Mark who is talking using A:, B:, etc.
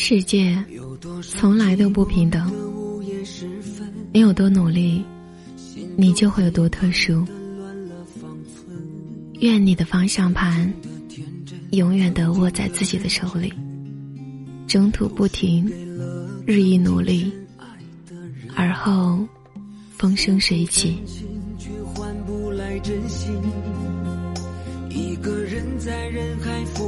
A: 世界从来都不平等，你有多努力，你就会有多特殊。愿你的方向盘永远的握在自己的手里，征途不停，日益努力，而后风生水起。
B: 一个人在人海浮。